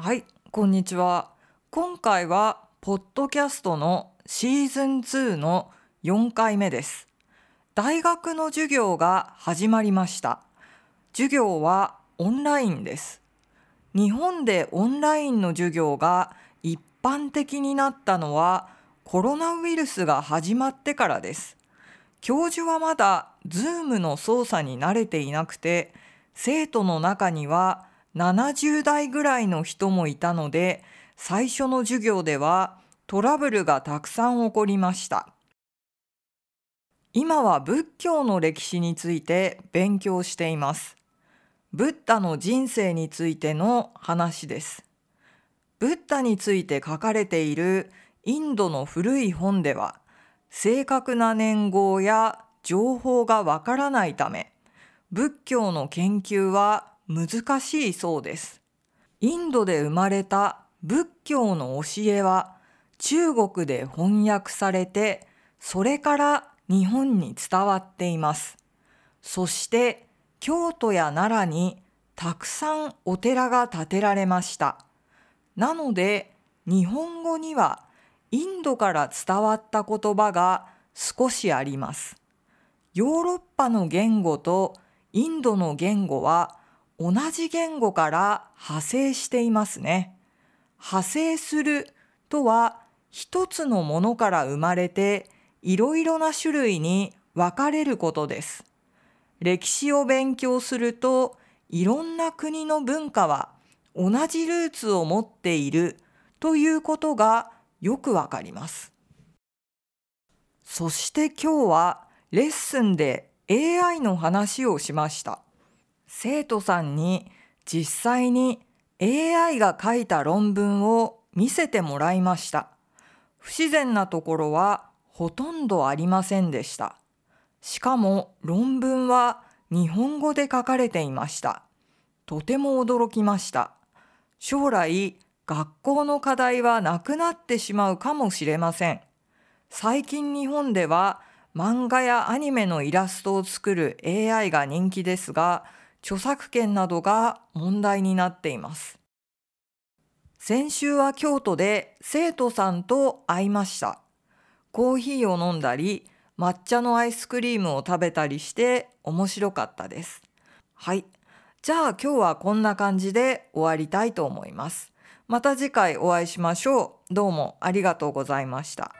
はい、こんにちは。今回はポッドキャストのシーズン2の4回目です。大学の授業が始まりました。授業はオンラインです。日本でオンラインの授業が一般的になったのはコロナウイルスが始まってからです。教授はまだ Zoom の操作に慣れていなくて、生徒の中には70代ぐらいの人もいたので、最初の授業ではトラブルがたくさん起こりました。今は仏教の歴史について勉強しています。ブッダの人生についての話です。ブッダについて書かれているインドの古い本では、正確な年号や情報がわからないため、仏教の研究は難しいそうです。インドで生まれた仏教の教えは中国で翻訳されて、それから日本に伝わっています。そして京都や奈良にたくさんお寺が建てられました。なので日本語にはインドから伝わった言葉が少しあります。ヨーロッパの言語とインドの言語は同じ言語から派生していますね。派生するとは一つのものから生まれていろいろな種類に分かれることです。歴史を勉強するといろんな国の文化は同じルーツを持っているということがよくわかります。そして今日はレッスンで AI の話をしました。生徒さんに実際に AI が書いた論文を見せてもらいました。不自然なところはほとんどありませんでした。しかも論文は日本語で書かれていました。とても驚きました。将来学校の課題はなくなってしまうかもしれません。最近日本では漫画やアニメのイラストを作る AI が人気ですが、著作権などが問題になっています。先週は京都で生徒さんと会いました。コーヒーを飲んだり、抹茶のアイスクリームを食べたりして面白かったです。はい。じゃあ今日はこんな感じで終わりたいと思います。また次回お会いしましょう。どうもありがとうございました。